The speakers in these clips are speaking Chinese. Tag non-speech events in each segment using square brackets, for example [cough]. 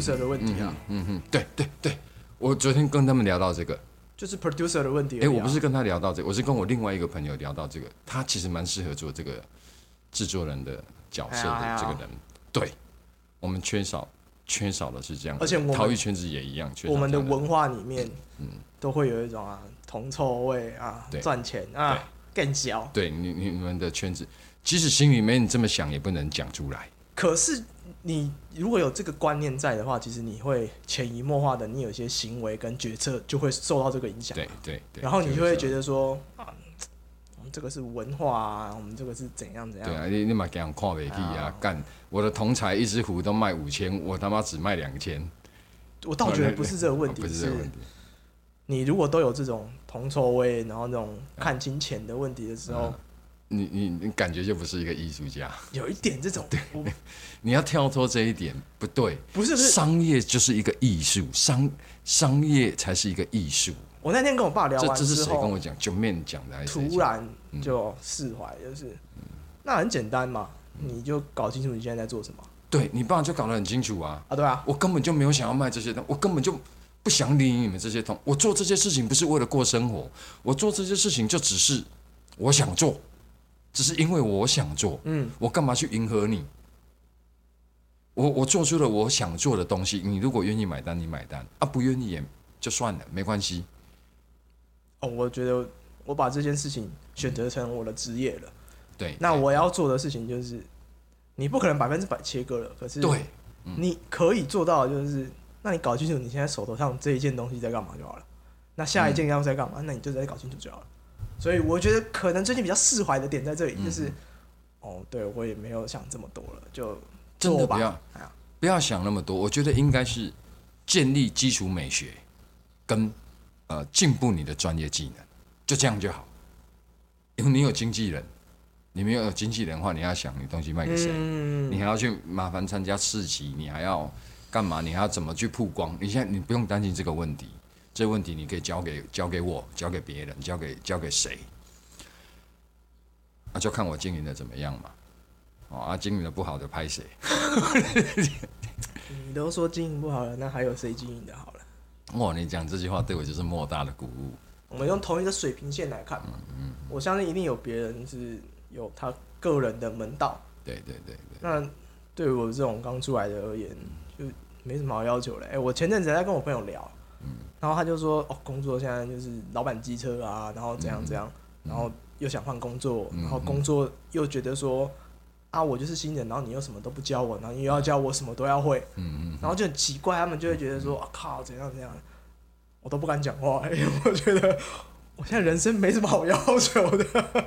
，producer 的问题啊，嗯哼，对对对，我昨天跟他们聊到这个，就是 producer 的问题哎、我不是跟他聊到这个，我是跟我另外一个朋友聊到这个，他其实蛮适合做这个制作人的角色的这个人。对，我们缺少缺少的是这样，而且我们陶艺圈子也一样，缺少我们的文化里面，嗯都会有一种啊铜臭味啊，赚钱啊更小。对你你你们的圈子，即使心里面你这么想，也不能讲出来。可是你如果有这个观念在的话，其实你会潜移默化的，你有一些行为跟决策就会受到这个影响。对对对，然后你就会觉得得说啊，我们这个是文化啊，我们这个是怎样怎样。对啊，你你嘛给人看不起啊啊！干，我的同才一只壶都卖五千，我他妈只卖两千。我倒觉得不是这个问题，不是这个问题。你如果都有这种铜臭味，然后那种看金钱的问题的时候，你你你感觉就不是一个艺术家，[laughs] 有一点这种，对 [laughs] 你要跳脱这一点不对。不是不是，商业就是一个艺术，商商业才是一个艺术。我那天跟我爸聊这这是完之后，谁跟我讲？九面讲的还是？突然就释怀，就是那很简单嘛，你就搞清楚你现在在做什么对你爸就搞得很清楚啊！啊，对啊，我根本就没有想要卖这些东西，我根本就不想理你们这些东。我做这些事情不是为了过生活，我做这些事情就只是我想做，只是因为我想做。嗯，我干嘛去迎合你？我我做出了我想做的东西，你如果愿意买单，你买单啊；不愿意也就算了，没关系。哦，我觉得我把这件事情选择成我的职业了，对，那我要做的事情就是，你不可能百分之百切割了，可是对你可以做到的就是，那你搞清楚你现在手头上这一件东西在干嘛就好了。那下一件要在干嘛？那你就再搞清楚就好了。所以我觉得可能最近比较释怀的点在这里，就是，哦，对我也没有想这么多了，就真的不要哎不要想那么多。我觉得应该是建立基础美学，跟呃进步你的专业技能，就这样就好。因为你有经纪人，你没有经纪人的话，你要想你东西卖给谁，嗯，你还要去麻烦参加市集，你还要干嘛？你还要怎么去曝光？你现在你不用担心这个问题，这个问题你可以交给交给我，交给别人，交给交给谁？那、就看我经营的怎么样嘛。哦，啊，经营的不好的拍谁？[laughs] 你都说经营不好了，那还有谁经营的好了？哇，你讲这句话对我就是莫大的鼓舞。我们用同一个水平线来看嘛，我相信一定有别人是有他个人的门道。对对对对，那对于我这种刚出来的而言，就没什么好要求了。哎、我前阵子还在跟我朋友聊，然后他就说，哦，工作现在就是老板机车啊，然后怎样怎样，然后又想换工作，嗯。然后工作又觉得说，啊，我就是新人，然后你又什么都不教我，然后你又要教我什么都要会，嗯嗯，然后就很奇怪，他们就会觉得说，啊靠，怎样怎样，我都不敢讲话，因为我觉得我现在人生没什么好要求的，[laughs]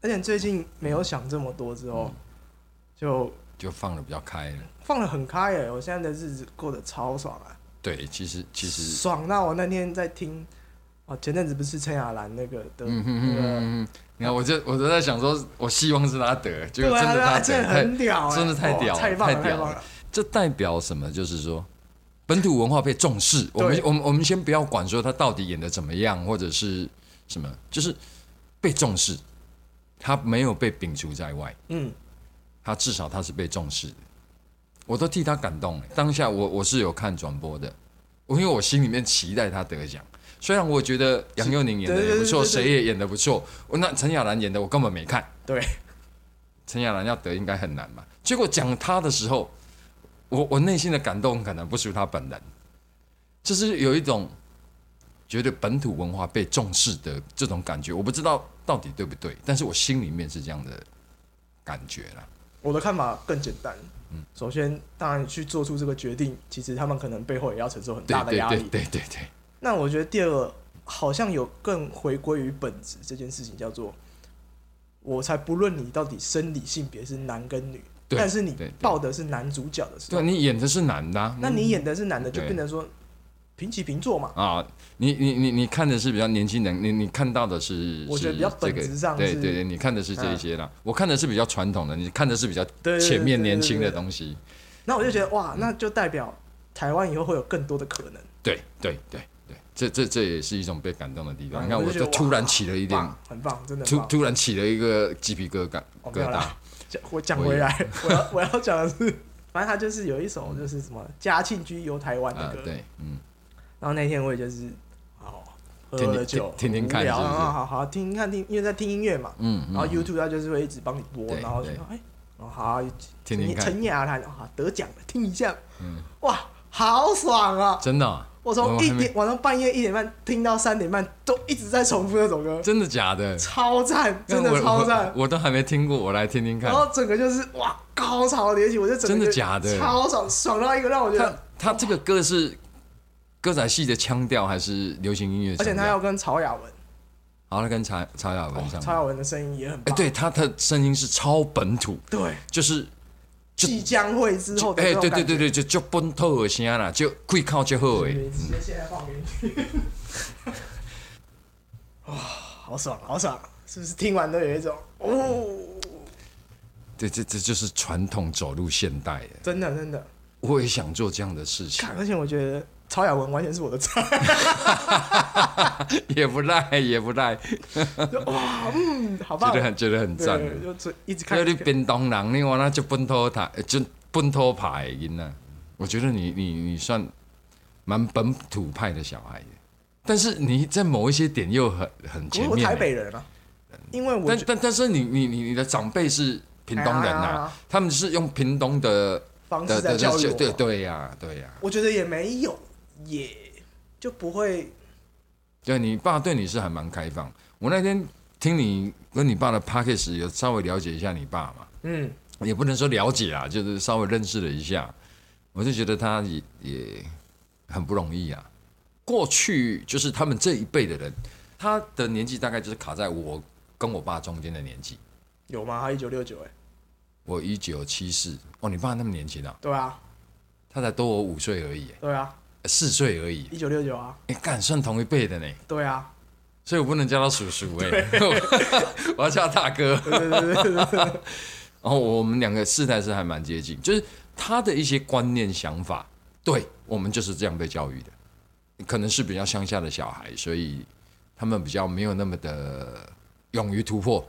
而且最近没有想这么多之后，就就放的比较开了。放的很开哎，我现在的日子过得超爽啊，对，其实其实，爽那我那天在听，哦，前阵子不是陈雅兰那个的嗯哼哼那个，哼哼，你看，我就我都在想说，我希望是他得，结果真的他真的很屌欸，真的太屌了哦太屌了太棒了，这代表什么？就是说，本土文化被重视。我们我们我们先不要管说他到底演的怎么样，或者是什么，就是被重视，他没有被摒除在外，嗯，他至少他是被重视的。我都替他感动了。当下我我是有看转播的，我因为我心里面期待他得奖。虽然我觉得杨佑宁演的也不错，谁也演的不错，我那陈雅兰演的我根本没看。对，陈雅兰要得应该很难嘛。结果讲他的时候，我我内心的感动可能不输他本人，就是有一种觉得本土文化被重视的这种感觉。我不知道到底对不对，但是我心里面是这样的感觉啦。我的看法更简单。嗯。首先，当然去做出这个决定，其实他们可能背后也要承受很大的压力。对对对，那我觉得第二个好像有更回归于本质这件事情，叫做我才不论你到底生理性别是男跟女，但是你对对。报的是男主角的时候。对，你演的是男的啊、那你演的是男的，就对。变成说平起平坐嘛。啊，你你你你看的是比较年轻人，你你看到的是，我觉得比较本质上是对对对，你看的是这一些啦，我看的是比较传统的，你看的是比较前面年轻的东西，那我就觉得哇，那就代表台湾以后会有更多的可能。对对对对，这这这也是一种被感动的地方。你看，嗯我就突然起了一点，很棒，真的。突突然起了一个鸡皮疙瘩疙瘩我讲回来，我要我要讲的是，反正他就是有一首就是什么嘉庆居游台湾的歌，，啊对，嗯，然后那天我也就是哦喝了酒，听听听看无聊是不是然后好好听听看听，因为在听音乐嘛，嗯，然后嗯 YouTube 它就是会一直帮你播，然后就说哎，哦好听听看，陈雅兰好得奖了，听一下，嗯，哇，好爽啊！真的啊我从一点晚上半夜一点半听到三点半，都一直在重复那首歌，真的假的？超赞，真的超赞我。都还没听过，我来听听看然。后整个就是哇，高潮迭起，我就真的假的超爽，爽到一个让我觉他得，他这个歌是歌仔戏的腔调还是流行音乐？而且他要跟曹雅文，好，他跟曹曹雅文哦上。曹雅文的声音也很哎，棒，对，他的声音是超本土，对，就是就即将会之后的哎，对对对对，就就本土的声啦，就会靠就好诶。对直接现在放给你听。[laughs] 哇，好爽，好爽！是不是听完都有一种哦，对，这这就是传统走入现代的。真的真的，我也想做这样的事情，，而且我觉得曹雅文完全是我的菜，[laughs] 也不赖，也不赖，就哇，嗯，好棒。觉得，很觉得很赞。对，就一直看。因为，你屏东人，你话那就本土台，就本土派的音啊。我觉得你你你算蛮本土派的小孩，但是你在某一些点又很很前面欸。我台北人啊，因为我但但但是你你你你的长辈是屏东人呐、他们是用屏东的方式在教育我，对对呀对呀，我觉得也没有，也就不会对你爸对你是还蛮开放。我那天听你跟你爸的 p a c k a g e 有稍微了解一下你爸嘛，嗯，也不能说了解啊，就是稍微认识了一下，我就觉得他也也很不容易啊。过去就是他们这一辈的人，他的年纪大概就是卡在我跟我爸中间的年纪。有吗？他一九六九，哎，我一九七四，哦，你爸那么年轻啊？对啊，他才多我五岁而已，对啊，四岁而已，一九六九啊，哎，干算同一辈的呢，对啊，所以我不能叫他叔叔哎，[laughs] 我要叫他大哥。对对对对对对，然后我们两个世代是还蛮接近，就是他的一些观念想法，对我们就是这样被教育的，可能是比较乡下的小孩，所以他们比较没有那么的勇于突破，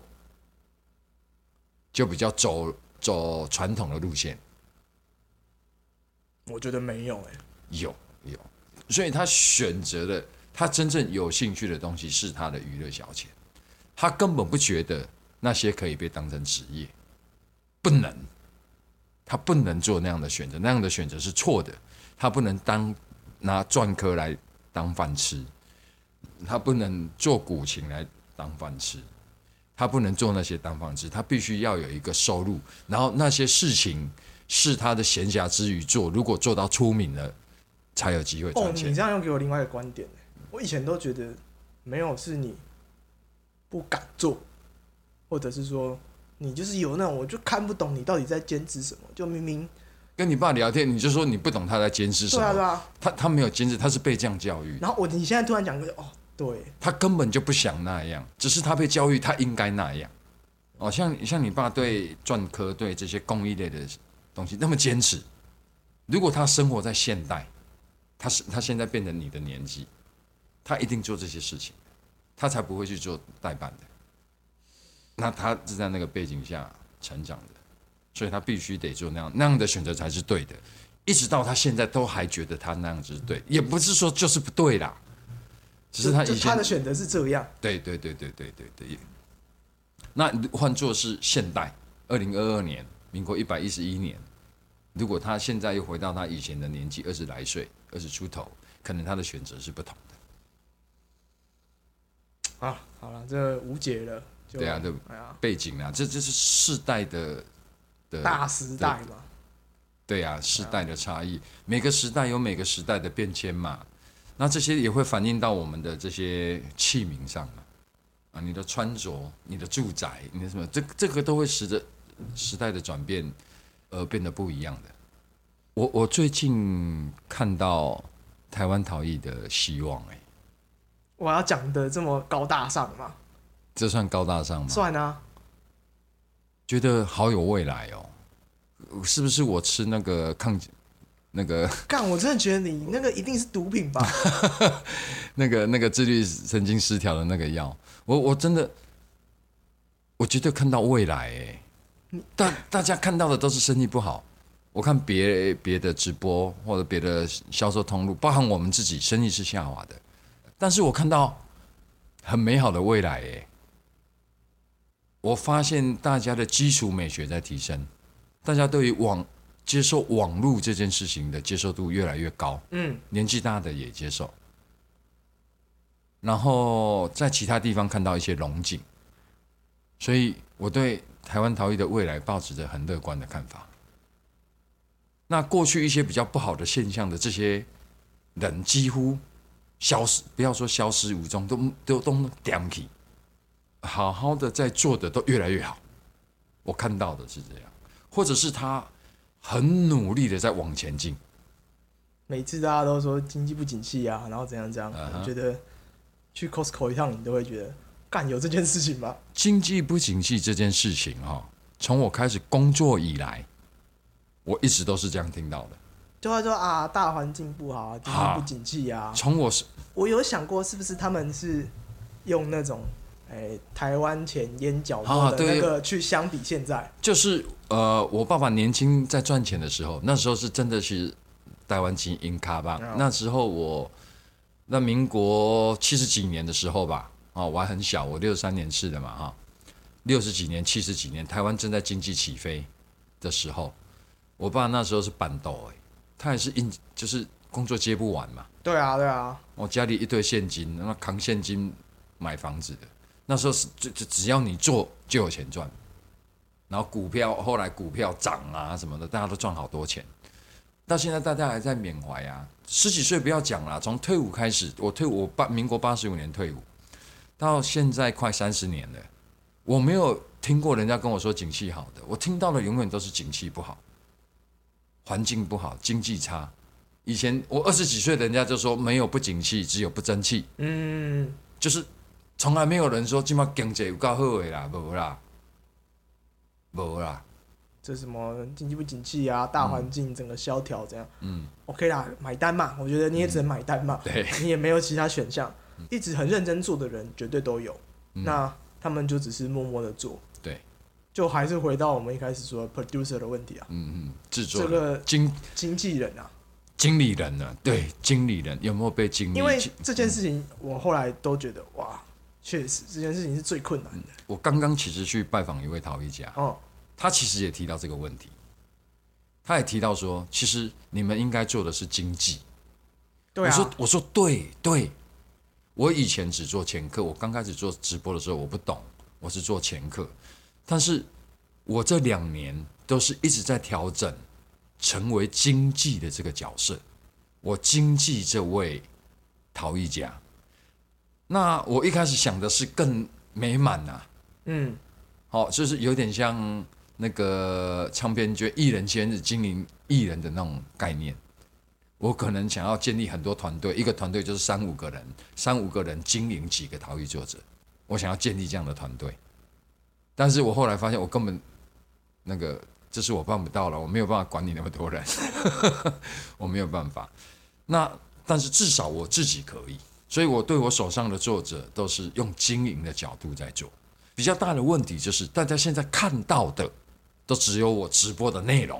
就比较走走传统的路线。我觉得没有，哎，有有，所以他选择了他真正有兴趣的东西是他的娱乐消遣，他根本不觉得那些可以被当成职业，不能，他不能做那样的选择，那样的选择是错的，他不能当拿篆刻来当饭吃，他不能做古琴来当饭吃。他不能做那些当饭吃，他必须要有一个收入，然后那些事情是他的闲暇之余做，如果做到出名了，才有机会哦，赚钱。你这样又给我另外一个观点，我以前都觉得没有是你不敢做，或者是说你就是有那种我就看不懂你到底在坚持什么，就明明跟你爸聊天，你就说你不懂他在坚持什么，对啊对啊，他他没有坚持，他是被这样教育，然后我你现在突然讲个哦，对，他根本就不想那样，只是他被教育他应该那样。哦，像像你爸对篆刻对这些工艺类的东西那么坚持，如果他生活在现代，他是他现在变成你的年纪，他一定做这些事情，他才不会去做代办的。那他是在那个背景下成长的，所以他必须得做那样那样的选择才是对的。一直到他现在都还觉得他那样子是对，也不是说就是不对啦，只是他就以前他的选择是这样，对对对对对对对。那换作是现代，二零二二年，民国一百一十一年，如果他现在又回到他以前的年纪，二十来岁，二十出头，可能他的选择是不同的。啊，好了，这无解了，对啊对哎呀，背景啊，这这是世代的的大时代嘛，对啊，时代的差异，每个时代有每个时代的变迁嘛。那这些也会反映到我们的这些器皿上嘛。啊，你的穿着、你的住宅、你的什么，这这个都会使得时代的转变而变得不一样的。我我最近看到台湾逃逸的希望、哎，我要讲的这么高大上吗，这算高大上吗？算啊，觉得好有未来哦。是不是我吃那个抗那个 [laughs] 干，我真的觉得你那个一定是毒品吧？[laughs] 那个那个自律神经失调的那个药，我我真的，我绝对看到未来哎。大大家看到的都是生意不好，我看别别的直播或者别的销售通路，包含我们自己，生意是下滑的。但是我看到很美好的未来哎。我发现大家的基础美学在提升，大家对于网接受网络这件事情的接受度越来越高。嗯，年纪大的也接受。然后在其他地方看到一些龙井，所以我对台湾陶艺的未来抱持着很乐观的看法。那过去一些比较不好的现象的这些人几乎消失，不要说消失无踪，都都都点起，好好的在做的都越来越好。我看到的是这样，或者是他很努力的在往前进。每次大家都说经济不景气啊，然后怎样怎样，我觉得。去 Costco 一趟，你都会觉得干有这件事情吗？经济不景气这件事情哈，从我开始工作以来，我一直都是这样听到的。就会说啊，大环境不好，经济不景气啊。从我是，我有想过是不是他们是用那种诶台湾钱烟角的那个去相比现在。就是呃，我爸爸年轻在赚钱的时候，那时候是真的是台湾金银卡吧。那时候我。那民国七十几年的时候吧，啊，我还很小，我六三年次的嘛，哈，六十几年、七十几年，台湾正在经济起飞的时候，我爸那时候是板豆，哎，他也是应，就是工作接不完嘛。对啊，对啊。我家里一堆现金，那扛现金买房子的，那时候是就就只要你做就有钱赚，然后股票后来股票涨啊什么的，大家都赚好多钱。到现在大家还在缅怀啊，十几岁不要讲了，从退伍开始，我退伍八民国八十五年退伍，到现在快三十年了，我没有听过人家跟我说景气好的，我听到的永远都是景气不好，环境不好，经济差。以前我二十几岁，人家就说没有不景气，只有不争气。嗯，就是从来没有人说今嘛经济有够好的啦，无啦，无啦。这什么经济不景气啊，大环境整个萧条这样，嗯，OK 啦，买单嘛，我觉得你也只能买单嘛，对，你也没有其他选项，一直很认真做的人绝对都有，那他们就只是默默的做，对，就还是回到我们一开始说 producer 的问题啊，嗯嗯，制作这个经经纪人啊，经理人呢，对，经理人有没有被经理？因为这件事情，我后来都觉得哇，确实这件事情是最困难的。我刚刚其实去拜访一位陶艺家，哦。他其实也提到这个问题，他也提到说，其实你们应该做的是经济。对啊，我说我说对对，我以前只做前客，我刚开始做直播的时候我不懂，我是做前客，但是我这两年都是一直在调整，成为经济的这个角色，我经济这位陶艺家。那我一开始想的是更美满呐，嗯，好，就是有点像。那个唱片圈艺人先是经营艺人的那种概念，我可能想要建立很多团队，一个团队就是三五个人，三五个人经营几个陶艺作者，我想要建立这样的团队。但是我后来发现，我根本那个这是我办不到了，我没有办法管理那么多人，[laughs] 我没有办法。那但是至少我自己可以，所以我对我手上的作者都是用经营的角度在做。比较大的问题就是大家现在看到的。都只有我直播的内容，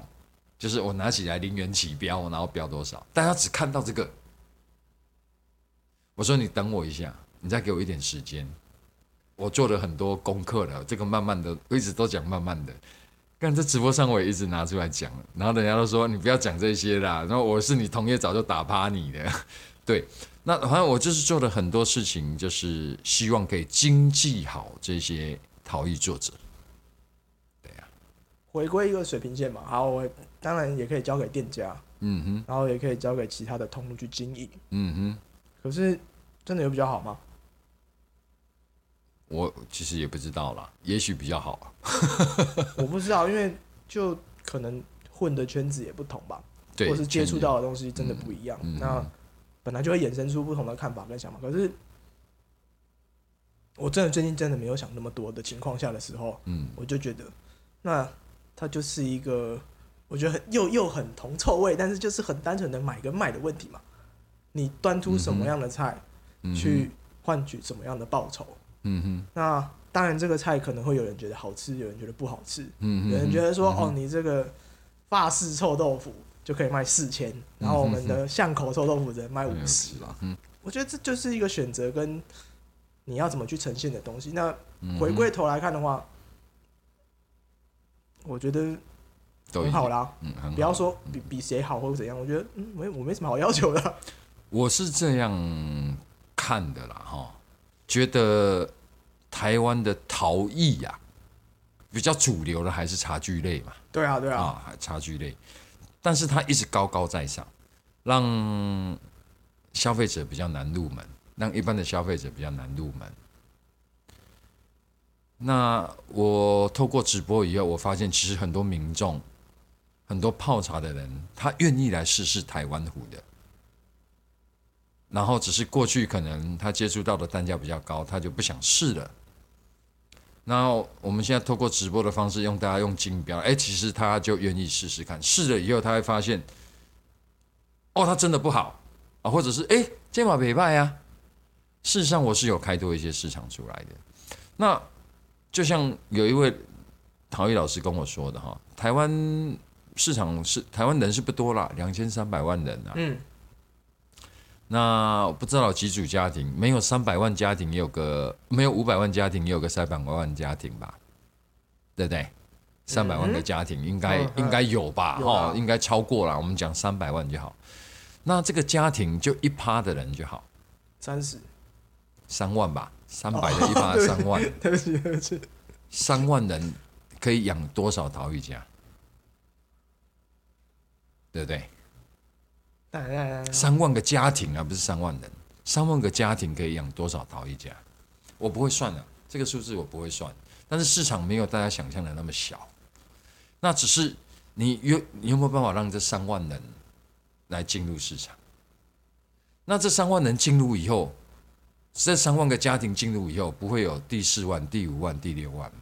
就是我拿起来零元起标，然后标多少，大家只看到这个。我说你等我一下，你再给我一点时间，我做了很多功课了，这个慢慢的，我一直都讲慢慢的。但在直播上我也一直拿出来讲，然后人家都说你不要讲这些啦，然后我是你同业早就打趴你的，[laughs] 对，那反正我就是做了很多事情，就是希望可以经济好这些陶艺作者。对呀回归一个水平线嘛，好，我当然也可以交给店家，嗯哼，然后也可以交给其他的通路去经营，嗯哼。可是真的有比较好吗？我其实也不知道啦，也许比较好。[laughs] 我不知道，因为就可能混的圈子也不同吧，对，或是接触到的东西真的不一样，那本来就会衍生出不同的看法跟想法。可是我真的最近真的没有想那么多的情况下的时候，嗯，我就觉得那。它就是一个我觉得很又又很铜臭味，但是就是很单纯的买跟卖的问题嘛。你端出什么样的菜嗯去换取什么样的报酬？嗯哼，那当然，这个菜可能会有人觉得好吃，有人觉得不好吃，嗯，有人觉得说，嗯哦，你这个法式臭豆腐就可以卖四千，然后我们的巷口臭豆腐只能卖五十。嘛。嗯。我觉得这就是一个选择跟你要怎么去呈现的东西。那回归头来看的话，我觉得都，很好啦。嗯，很好。不要说比比谁好或者怎样，我觉得嗯，没我没什么好要求的。[laughs] 我是这样看的啦，哈，觉得台湾的陶艺呀、比较主流的还是茶具类嘛，对啊，对啊，啊，茶具类，但是它一直高高在上，让消费者比较难入门，让一般的消费者比较难入门。那我透过直播以后，我发现其实很多民众，很多泡茶的人，他愿意来试试台湾壶的。然后只是过去可能他接触到的单价比较高，他就不想试了。然后我们现在透过直播的方式，用大家用金标，哎，其实他就愿意试试看，试了以后他会发现，哦，他真的不好啊，或者是哎，肩膀北拜啊。事实上，我是有开拓一些市场出来的。那就像有一位陶艺老师跟我说的哈，台湾市场是台湾人是不多啦，两千三百万人啊。嗯，那我不知道几组家庭，没有三百万家庭也有个，没有五百万家庭也有个三百万家庭吧，对不对？三百万个家庭应该、嗯应该有吧？有啊哈、应该超过了。我们讲三百万就好。那这个家庭就一趴的人就好，三十，三万吧，三百的一趴对三万，对不起，对不起。三万人可以养多少陶艺家？对不对？三万个家庭啊，不是三万人，三万个家庭可以养多少陶艺家？我不会算的、这个数字我不会算。但是市场没有大家想象的那么小，那只是你有你有没有办法让这三万人来进入市场？那这三万人进入以后，这三万个家庭进入以后，不会有第四万、第五万、第六万嘛？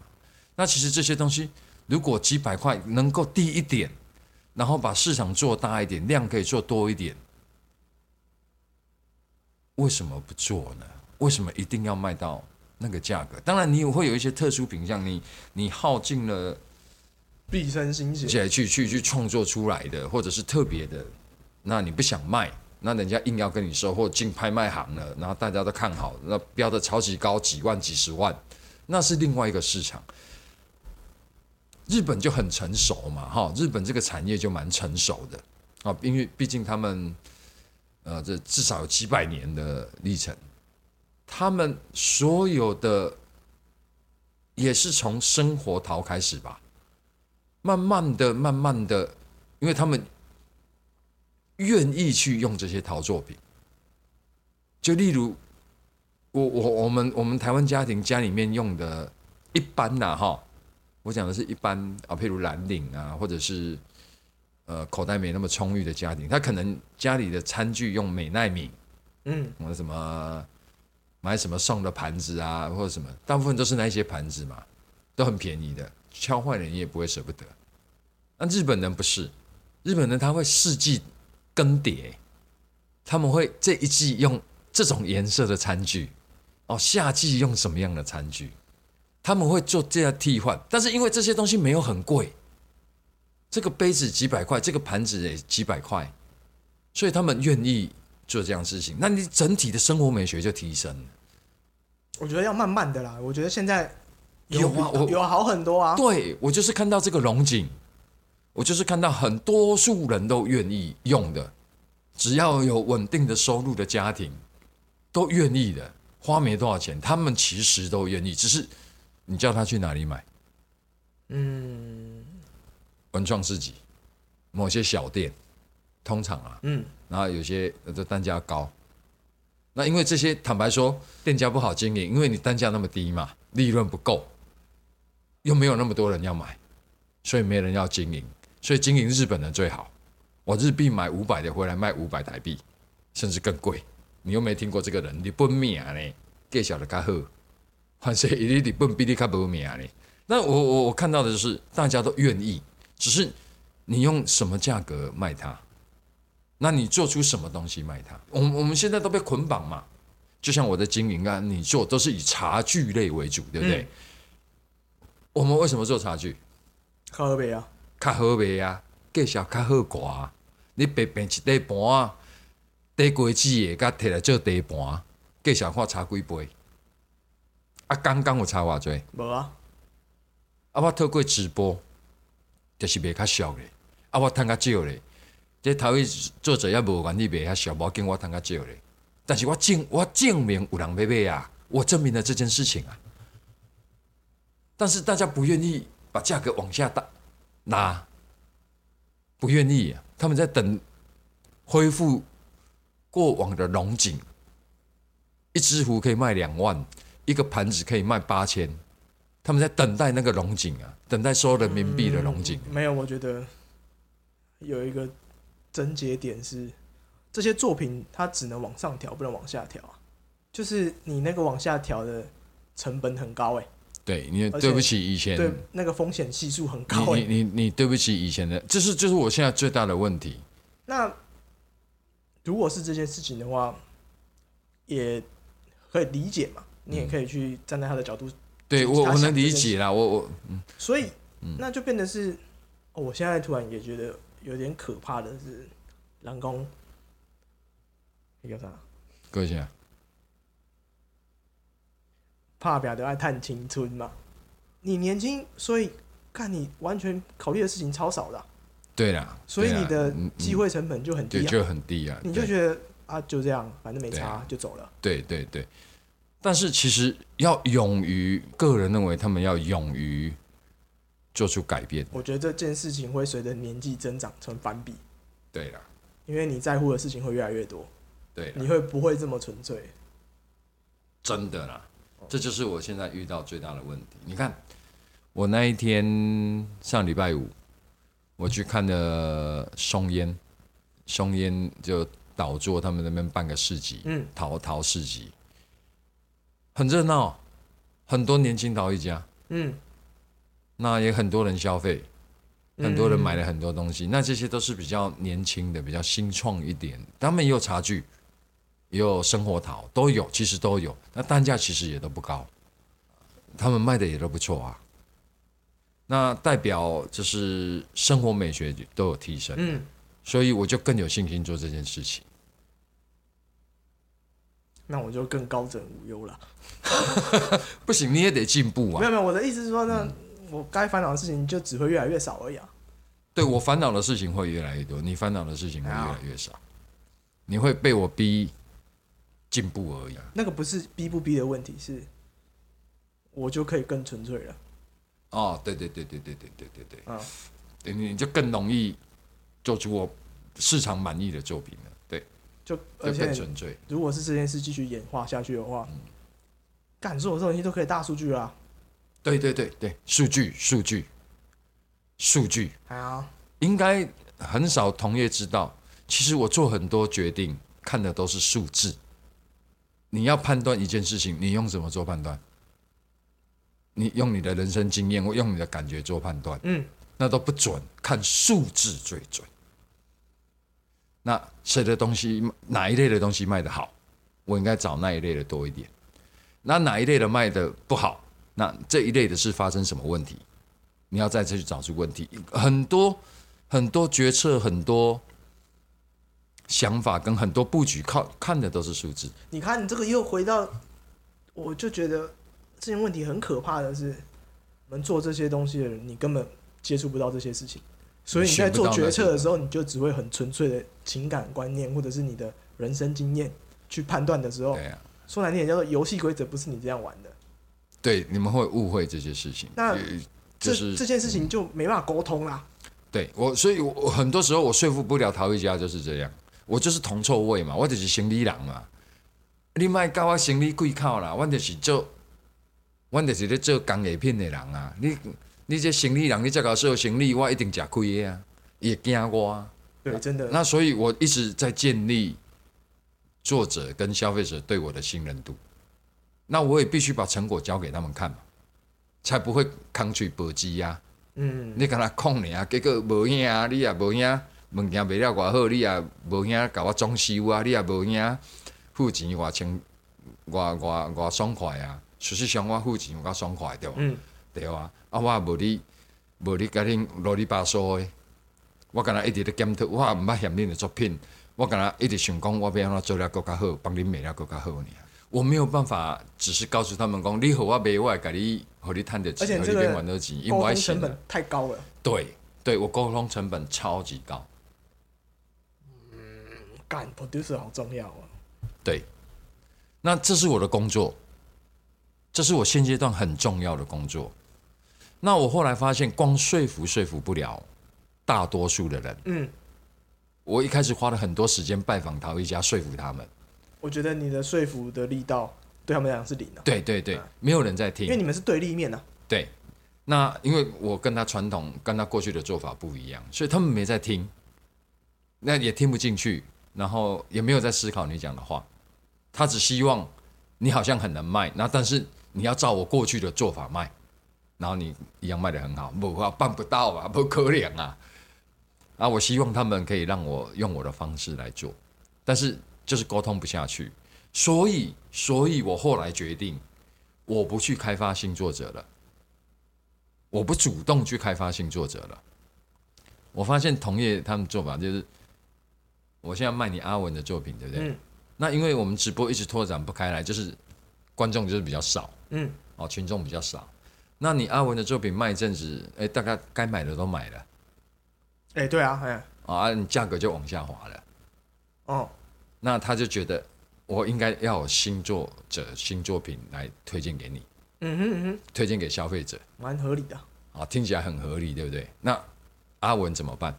那其实这些东西，如果几百块能够低一点，然后把市场做大一点，量可以做多一点，为什么不做呢？为什么一定要卖到那个价格？当然，你也会有一些特殊品相，你你耗尽了毕生心血，去去去去创作出来的，或者是特别的，那你不想卖，那人家硬要跟你收，或进拍卖行了，然后大家都看好，那标的超级高，几万、几十万，那是另外一个市场。日本就很成熟嘛，哈，日本这个产业就蛮成熟的。啊，因为毕竟他们呃，这至少有几百年的历程，他们所有的也是从生活陶开始吧，慢慢的、慢慢的，因为他们愿意去用这些陶作品。就例如，我我我们我们台湾家庭家里面用的，一般呐哈，我讲的是一般啊，譬如蓝领啊，或者是呃口袋没那么充裕的家庭，他可能家里的餐具用美奈米，嗯，或者什么买什么送的盘子啊，或者什么，大部分都是那一些盘子嘛，都很便宜的，敲坏了你也不会舍不得。那日本人不是，日本人他会四季更迭，他们会这一季用这种颜色的餐具，哦，夏季用什么样的餐具，他们会做这样替换。但是因为这些东西没有很贵，这个杯子几百块，这个盘子也几百块，所以他们愿意做这样事情。那你整体的生活美学就提升了。我觉得要慢慢的啦。我觉得现在有啊有好很多啊。对我就是看到这个龙井，我就是看到很多数人都愿意用的，只要有稳定的收入的家庭都愿意的，花没多少钱，他们其实都愿意，只是你叫他去哪里买？嗯文创市集，某些小店，通常啊，嗯，然后有些呃的单价高。那因为这些坦白说，店家不好经营，因为你单价那么低嘛，利润不够，又没有那么多人要买，所以没人要经营，所以经营日本的最好。我日币买五百的回来卖五百台币，甚至更贵。你又没听过这个人，日本命呢，介绍的较好，反正伊日本比你较无名呢。[laughs] 那我我我看到的就是大家都愿意，只是你用什么价格卖它？那你做出什么东西卖它？我我们现在都被捆绑嘛，就像我的经营啊，你做都是以茶具类为主，对不对？嗯我们为什么做茶具？靠河北啊，较好卖啊，价钱较好挂啊。你白变一底盘啊，底规子的，甲摕来做底盘，价钱看差几倍。啊，刚刚有差偌济？无啊，啊，我透过直播，就是卖较少咧。啊，我趁较少咧。这头一作者也无愿意卖较俗，无要紧，我趁较少咧。但是我证我证明有人要买啊，我证明了这件事情啊。但是大家不愿意把价格往下打拉，不愿意、啊，他们在等恢复过往的龙井。一只壶可以卖两万，一个盘子可以卖八千，他们在等待那个龙井啊，等待收人民币的龙井。没有，我觉得有一个症结点是，这些作品它只能往上调，不能往下调啊。就是你那个往下调的成本很高哎、对你对不起以前，对，那个风险系数很高你你你对不起以前的，这是就是我现在最大的问题。那如果是这件事情的话，也可以理解嘛，你也可以去站在他的角度，对我我能理解啦，我我所以嗯。那就变得是，哦，我现在突然也觉得有点可怕的是，蓝宫。那个啥，各位讲，怕表的爱探青春嘛。你年轻，所以看你完全考虑的事情超少的啊、对啦，对啦所以你的嗯机会成本就很低就很低啊，你就觉得啊，就这样，反正没差啊就走了。对对对，但是其实要勇于，个人认为他们要勇于做出改变。我觉得这件事情会随着年纪增长成反比，对啦，因为你在乎的事情会越来越多，对，你会不会这么纯粹？真的啦，这就是我现在遇到最大的问题。你看，我那一天上礼拜五，我去看了松烟，松烟就导座他们那边办个市集，嗯，陶陶市集，很热闹，很多年轻陶艺家，嗯，那也很多人消费，很多人买了，很多东西，那这些都是比较年轻的、比较新创一点，他们也有茶具，也有生活陶，都有，其实都有。那单价其实也都不高，他们卖的也都不错啊。那代表就是生活美学都有提升，嗯，所以我就更有信心做这件事情。那我就更高枕无忧了。[laughs] 不行，你也得进步啊。没有没有，我的意思是说，那我该烦恼的事情就只会越来越少而已啊。对我烦恼的事情会越来越多，你烦恼的事情会越啊来越少，你会被我逼进步而已。那个不是逼不逼的问题，是我就可以更纯粹了。哦，对对对对对对对对对，嗯，对，你就更容易做出我市场满意的作品就就而且更纯粹。如果是这件事继续演化下去的话，干所有这种东西都可以大数据啊。对对对对，数据数据数据，哎呀，应该很少同业知道。其实我做很多决定，看的都是数字。你要判断一件事情，你用什么做判断？你用你的人生经验，或用你的感觉做判断，嗯，那都不准，看数字最准。那谁的东西，哪一类的东西卖得好，我应该找那一类的多一点。那哪一类的卖的不好，那这一类的是发生什么问题？你要再次去找出问题。很多很多决策，很多想法跟很多布局，靠看的都是数字。你看你这个又回到，我就觉得这些问题很可怕的是，我们做这些东西的人，你根本接触不到这些事情，所以你在做决策的时候，你就只会很纯粹的情感观念或者是你的人生经验去判断的时候，啊，说难听点叫做游戏规则不是你这样玩的，对，你们会误会这些事情。那呃这、就是这件事情就没办法沟通啦。对我，所以我我很多时候我说服不了陶艺家就是这样，我就是铜臭味嘛，我就是行李人嘛。你莫教我行李贵靠啦，我就是做，我就是咧做工艺品的人啊。你你这行李人，你再搞做行李，我一定吃亏的啊，也惊我啊。对，真的。那所以我一直在建立作者跟消费者对我的信任度。那我也必须把成果交给他们看嘛，才不会抗拒搏击呀。嗯，你甲他控你啊，结果无影啊，你也无影，物件卖了偌好，你也无影甲我装修啊，你也无影付钱偌清偌偌偌爽快啊。事实上，我付钱有较爽快对吧？嗯，对啊，啊我也无你无你甲恁啰里吧嗦的，我敢若一直咧检讨，我也毋捌嫌恁的作品，我敢若一直想讲，我要安怎做了更较好，帮恁卖了更较好呢。我没有办法，只是告诉他们讲，你互我卖，我会甲你，互你趁着钱，互你变还得钱，因为成本太高了，对，对我沟通成本超级高。嗯干 producer 好重要啊。对，那这是我的工作，这是我现阶段很重要的工作。那我后来发现，光说服说服不了大多数的人。嗯，我一开始花了很多时间拜访陶一家，说服他们。我觉得你的说服的力道对他们来讲是零啊，对对对嗯，没有人在听。因为你们是对立面啊。对，那因为我跟他传统、跟他过去的做法不一样，所以他们没在听，那也听不进去，然后也没有在思考你讲的话。他只希望你好像很能卖，那但是你要照我过去的做法卖，然后你一样卖的很好，不啊办不到啊，[laughs] 不可怜啊。啊，我希望他们可以让我用我的方式来做，但是就是沟通不下去，所以，所以我后来决定，我不去开发新作者了。我不主动去开发新作者了。我发现同业他们做法就是，我现在卖你阿文的作品，对不对？嗯那因为我们直播一直拓展不开来，就是观众就是比较少嗯，哦，群众比较少。那你阿文的作品卖一阵子，哎，大概该买的都买了哎、对啊，哎，啊，你价格就往下滑了。哦，那他就觉得我应该要有新作者、新作品来推荐给你，嗯哼嗯哼，推荐给消费者。蛮合理的。啊，听起来很合理，对不对？那阿文怎么办？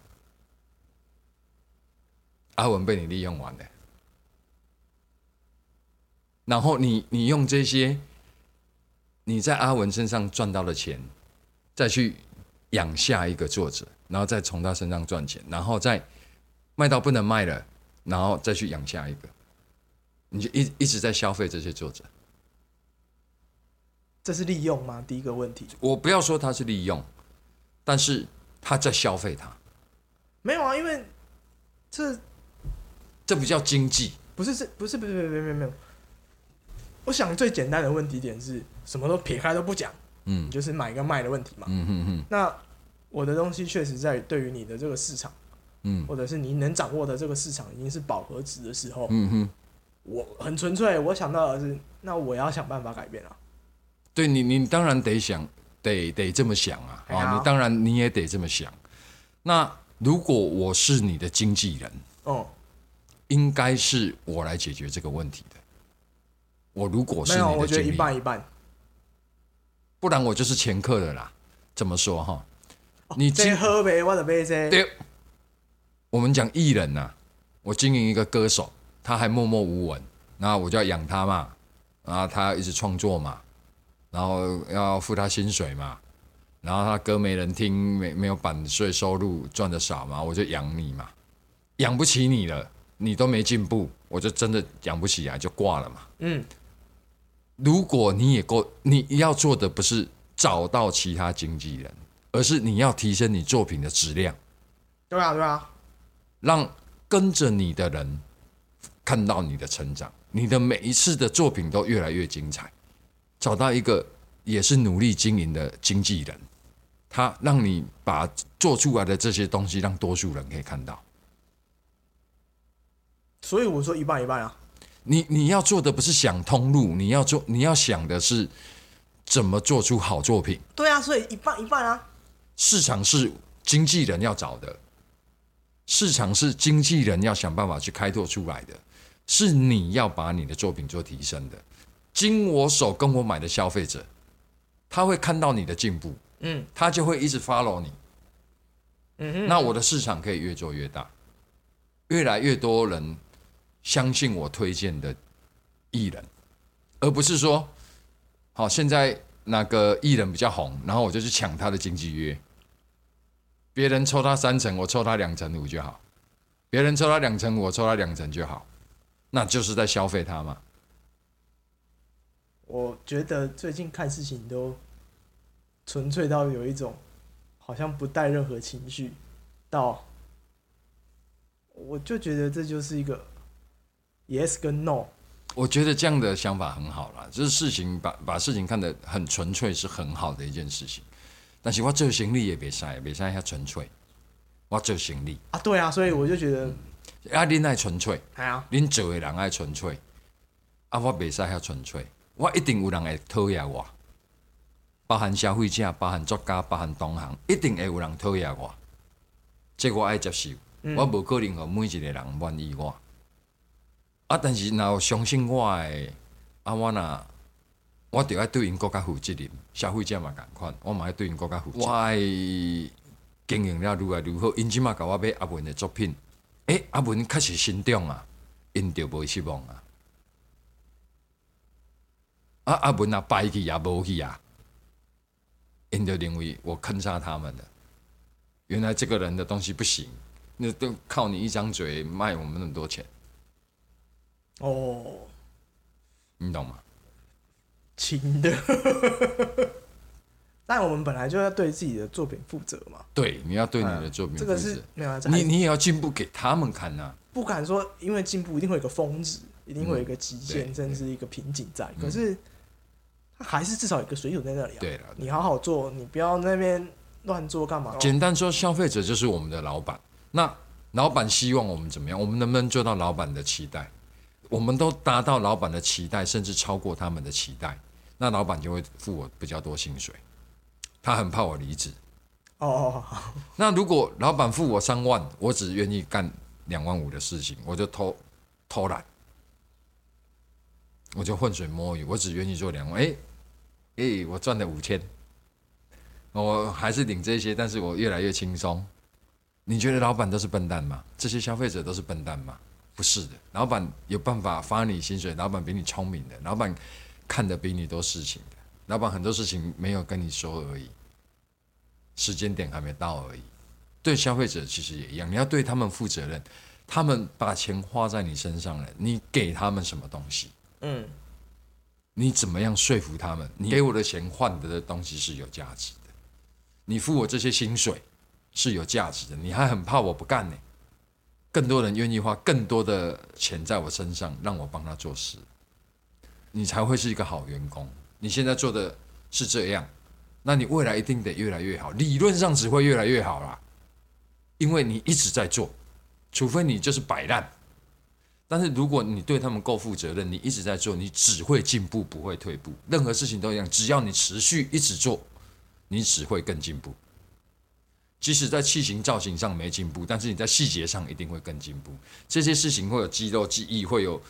阿文被你利用完了，然后你你用这些你在阿文身上赚到的钱，再去养下一个作者，然后再从他身上赚钱，然后再卖到不能卖了，然后再去养下一个，你就一一直在消费这些作者。这是利用吗？第一个问题我不要说他是利用，但是他在消费他。没有啊，因为这这不叫经济。不是这不是不是不是没有没有。我想最简单的问题点是什么都撇开都不讲，嗯就是买跟卖的问题嘛。嗯哼哼，那我的东西确实在对于你的这个市场，嗯或者是你能掌握的这个市场已经是饱和值的时候，嗯哼，我很纯粹，我想到的是，那我要想办法改变啊。对你，你当然得想，得得这么想啊啊！你当然你也得这么想。那如果我是你的经纪人，哦、应该是我来解决这个问题的。我如果是你的我觉得一，半一半。不然我就是前客的啦。怎么说哈？你这喝呗，我的杯这。对，我们讲艺人呐、我经营一个歌手，他还默默无闻，然后我就要养他嘛，然后他要一直创作嘛，然后要付他薪水嘛，然后他歌没人听，没没有版税收入，赚的少嘛，我就养你嘛，养不起你了，你都没进步，我就真的养不起来，就挂了嘛。嗯，如果你也够，你要做的不是找到其他经纪人，而是你要提升你作品的质量。对啊，对啊，让跟着你的人看到你的成长，你的每一次的作品都越来越精彩。找到一个也是努力经营的经纪人，他让你把做出来的这些东西让多数人可以看到。所以我说一半一半啊。你你要做的不是想通路，你要做你要想的是怎么做出好作品。对啊，所以一半一半啊。市场是经纪人要找的，市场是经纪人要想办法去开拓出来的，是你要把你的作品做提升的。经我手跟我买的消费者，他会看到你的进步，嗯他就会一直 follow 你。嗯哼，那我的市场可以越做越大，越来越多人相信我推荐的艺人，而不是说，好现在哪个艺人比较红，然后我就去抢他的经纪约，别人抽他三成，我抽他两成五就好；别人抽他两成五，我抽他两成就好，那就是在消费他嘛。我觉得最近看事情都纯粹到有一种好像不带任何情绪，到我就觉得这就是一个 yes 跟 no。我觉得这样的想法很好啦，就是事情把把事情看得很纯粹是很好的一件事情。但是我做行李也别晒，别晒一下纯粹。我做行李啊，对啊，所以我就觉得啊，恁爱纯粹，哎呀，恁做的人爱纯粹，啊，我袂使遐纯粹，我一定有人会讨厌我，包含消费者，包含作家，包含同行，一定会有人讨厌我，这我爱接受，我无可能互每一个人满意我。啊，但是若有相信我的，啊，我若我着爱对因国家负责任，消费者嘛共款，我嘛爱对因国家负责。我爱经营了愈来愈好，因即嘛甲我买阿文的作品，诶、阿文确实成长啊，因着无失望啊。啊，阿文啊，败去也无去啊，因就认为我坑杀他们了。原来这个人的东西不行，那都靠你一张嘴卖我们那么多钱，哦，你懂吗？轻的。[laughs] 但我们本来就要对自己的作品负责嘛，对，你要对你的作品负责。这个是没有啊，你你也要进步给他们看呐、不敢说，因为进步一定会有个峰值，一定会有一个极嗯限，对甚至一个瓶颈在。可是它还是至少有个水准在那里啊。对了，你好好做，你不要那边乱做干嘛？简单说，消费者就是我们的老板。那老板希望我们怎么样？我们能不能做到老板的期待？我们都达到老板的期待，甚至超过他们的期待，那老板就会付我比较多薪水。他很怕我离职。哦哦，哦那如果老板付我三万，我只愿意干两万五的事情，我就偷偷懒，我就浑水摸鱼，我只愿意做两万。哎、哎、我赚了五千，我还是领这些，但是我越来越轻松。你觉得老板都是笨蛋吗？这些消费者都是笨蛋吗？不是的，老板有办法发你薪水，老板比你聪明的，老板看得比你多事情的，老板很多事情没有跟你说而已。时间点还没到而已。对消费者其实也一样，你要对他们负责任。他们把钱花在你身上了，你给他们什么东西？嗯，你怎么样说服他们？你给我的钱换得的东西是有价值的，你付我这些薪水是有价值的，你还很怕我不干呢？更多人愿意花更多的钱在我身上，让我帮他做事，你才会是一个好员工。你现在做的是这样，那你未来一定得越来越好，理论上只会越来越好啦，因为你一直在做，除非你就是摆烂。但是如果你对他们够负责任，你一直在做，你只会进步，不会退步。任何事情都一样，只要你持续一直做，你只会更进步。即使在器型造型上没进步，但是你在细节上一定会更进步。这些事情会有肌肉记忆，会有，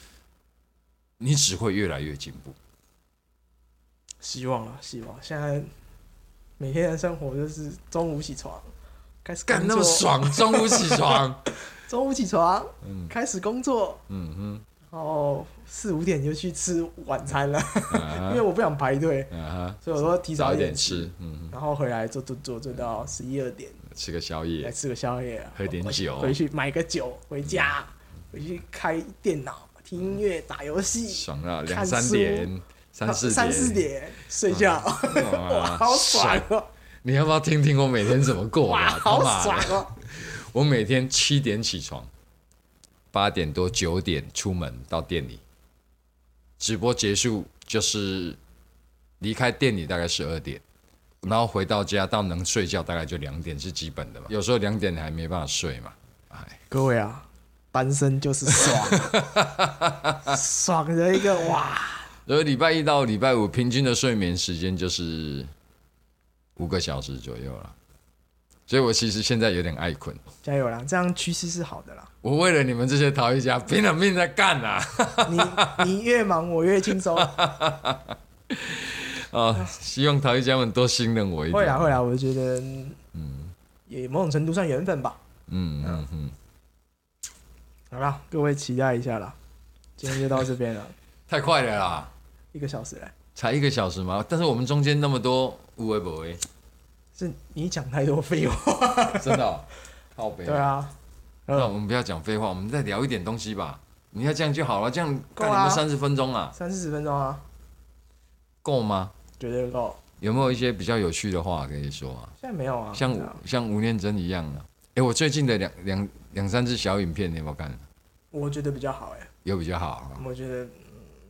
你只会越来越进步。希望啊，希望。现在每天的生活就是中午起床，开始干那么，爽，中午起床，[laughs] 中午起床，嗯开始工作，嗯然后四五点就去吃晚餐了，因为我不想排队，所以我说提早早一点点吃，嗯然后回来做做做做到十一二点，吃个宵夜。来夜，吃个宵夜，喝点酒。回去买个酒回家，回去开电脑听音乐打游戏，爽啊，两三书点，三四三四点睡觉，[laughs] 哇，好爽哦，你要不要听听我每天怎么过哇，啊？好爽哦，[laughs] 我每天七点起床，八点多九点出门到店里，直播结束就是离开店里大概十二点，然后回到家到能睡觉大概就两点是基本的嘛，有时候两点还没办法睡嘛，哎，各位啊，单身就是爽，爽的一个哇，所以礼拜一到礼拜五平均的睡眠时间就是五个小时左右了，所以我其实现在有点爱困。加油啦！这样趋势是好的啦。我为了你们这些陶艺家拼了命在干啊！你你越忙，我越轻松。啊，[laughs] 希望陶艺家们多信任我一点。会啦会啦，我觉得嗯，也某种程度上缘分吧。嗯嗯嗯，好啦，各位期待一下啦。今天就到这边了，[laughs] 太快了啦，一个小时嘞。才一个小时嘛。但是我们中间那么多无为不为，是你讲太多废话。[laughs] 真的、哦，好悲。对，啊，那我们不要讲废话，我们再聊一点东西吧。你要这样就好了，这样够你们三十分钟啊，三四十分钟啊，够吗？绝对够。有没有一些比较有趣的话可以说啊？现在没有啊，像像吴念真一样啊。哎、我最近的两两两三支小影片，你有没有看？我觉得比较好哎，有比较好啊，我觉得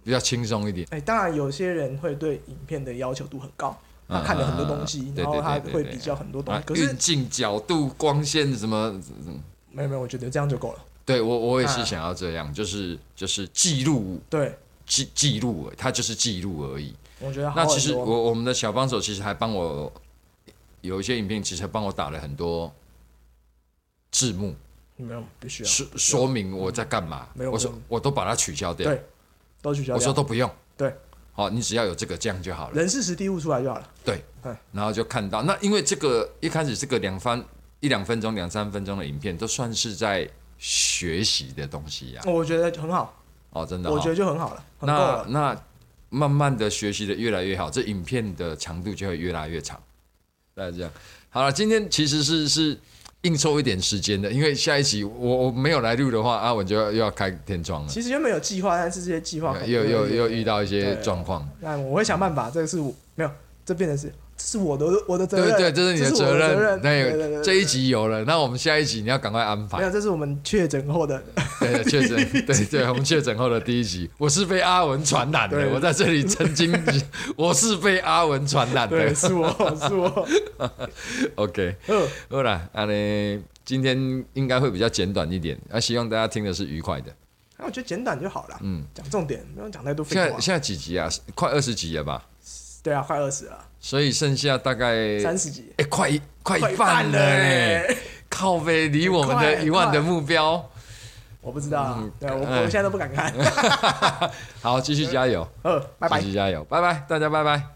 比较轻松一点。哎，当然有些人会对影片的要求度很高，他看了很多东西嗯，然后他会比较很多东西，，可是运镜、角度、光线什么，没有没有，我觉得这样就够了。对我我也是想要这样，就是就是记录对，记记录，它就是记录而已。我觉得那其实我我们的小帮手其实还帮我有一些影片，其实还帮我打了很多字幕，没有必须要说说明我在干嘛。没有我说我都把它取消掉。对都取消我说，都不用。对，好，你只要有这个这样就好了。人事实地物出来就好了。对然后就看到，那因为这个一开始这个两分一两分钟、两三分钟的影片，都算是在学习的东西呀、我觉得很好，哦，真的、我觉得得就很好了，很够那了。那慢慢的学习的越来越好，这影片的长度就会越来越长。大概这样。好了，今天其实是是硬抽一点时间的，因为下一集我我没有来录的话，阿文就要又要开天窗了，其实原本有计划，但是这些计划又又又遇到一些状况。那我会想办法，这个是我没有，这变成是这是我的我的责任，对对，这是你的责任。任。那对对对这一集有了，那我们下一集你要赶快安排没。有，这是我们确诊后的，对，确诊，[laughs] 对对，我们确诊后的第一集，我是被阿文传染的，我在这里曾经，我是被阿文传染对，的。是我是我，[laughs] OK，嗯，好啦，啊呢，今天应该会比较简短一点，啊，希望大家听的是愉快的。那我觉得简短就好了，嗯，讲重点，不用讲太多废话。现在现在几集啊？快二十集了吧？对啊，快二十了，所以剩下大概三十几，哎，快一快半了嘞嘞，靠背离我们的一万的目标。我不知道啊嗯，对我哎我现在都不敢看。[laughs] 好，继续加油，[laughs] 嗯，拜拜继。续加油，拜拜，大家拜拜。